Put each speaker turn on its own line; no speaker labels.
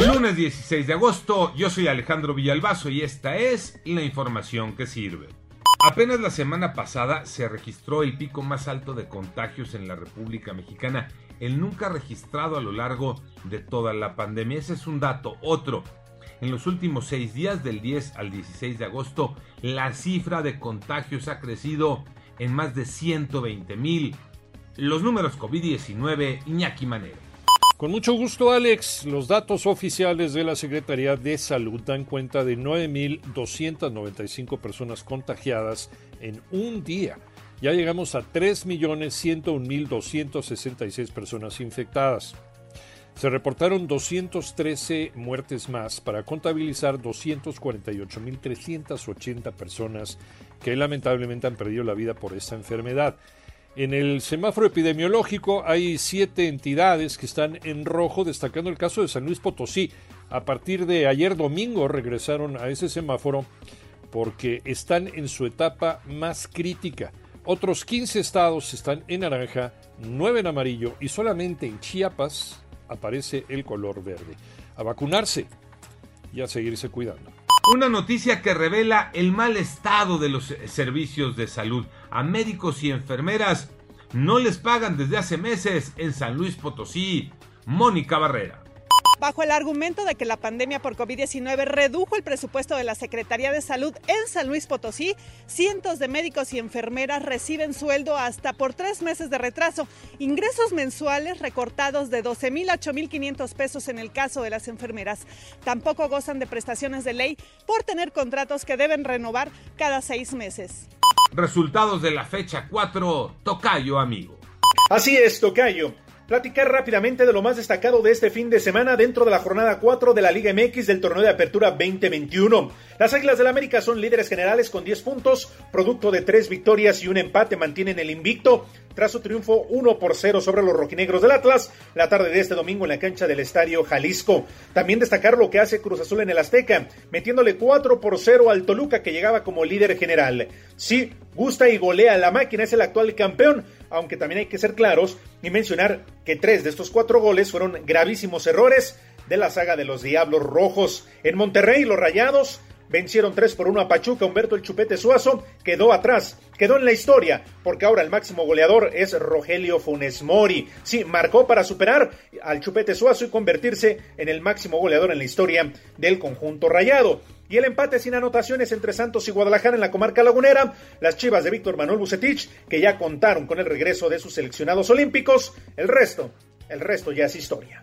Lunes 16 de agosto, yo soy Alejandro Villalbazo y esta es la información que sirve. Apenas la semana pasada se registró el pico más alto de contagios en la República Mexicana, el nunca registrado a lo largo de toda la pandemia. Ese es un dato. Otro, en los últimos seis días, del 10 al 16 de agosto, la cifra de contagios ha crecido en más de 120 mil. Los números COVID-19, Iñaki Manero.
Con mucho gusto, Alex. Los datos oficiales de la Secretaría de Salud dan cuenta de 9.295 personas contagiadas en un día. Ya llegamos a 3.101.266 personas infectadas. Se reportaron 213 muertes más para contabilizar 248.380 personas que lamentablemente han perdido la vida por esta enfermedad. En el semáforo epidemiológico hay siete entidades que están en rojo, destacando el caso de San Luis Potosí. A partir de ayer domingo regresaron a ese semáforo porque están en su etapa más crítica. Otros 15 estados están en naranja, 9 en amarillo y solamente en Chiapas aparece el color verde. A vacunarse y a seguirse cuidando.
Una noticia que revela el mal estado de los servicios de salud. A médicos y enfermeras no les pagan desde hace meses en San Luis Potosí. Mónica Barrera.
Bajo el argumento de que la pandemia por COVID-19 redujo el presupuesto de la Secretaría de Salud en San Luis Potosí, cientos de médicos y enfermeras reciben sueldo hasta por tres meses de retraso, ingresos mensuales recortados de 12 mil a 8 mil 500 pesos en el caso de las enfermeras. Tampoco gozan de prestaciones de ley por tener contratos que deben renovar cada seis meses.
Resultados de la fecha 4, Tocayo amigo.
Así es, Tocayo platicar rápidamente de lo más destacado de este fin de semana dentro de la jornada 4 de la Liga MX del torneo de apertura 2021. Las Águilas del América son líderes generales con 10 puntos, producto de tres victorias y un empate mantienen el invicto tras su triunfo 1 por 0 sobre los rojinegros del Atlas la tarde de este domingo en la cancha del Estadio Jalisco. También destacar lo que hace Cruz Azul en el Azteca, metiéndole 4 por 0 al Toluca que llegaba como líder general. Sí, gusta y golea la máquina, es el actual campeón, aunque también hay que ser claros y mencionar que tres de estos cuatro goles fueron gravísimos errores de la saga de los Diablos Rojos. En Monterrey, los Rayados Vencieron 3 por 1 a Pachuca. Humberto el Chupete Suazo quedó atrás, quedó en la historia, porque ahora el máximo goleador es Rogelio Funes Mori. Sí, marcó para superar al Chupete Suazo y convertirse en el máximo goleador en la historia del conjunto rayado. Y el empate sin anotaciones entre Santos y Guadalajara en la comarca lagunera, las chivas de Víctor Manuel Bucetich, que ya contaron con el regreso de sus seleccionados olímpicos, el resto, el resto ya es historia.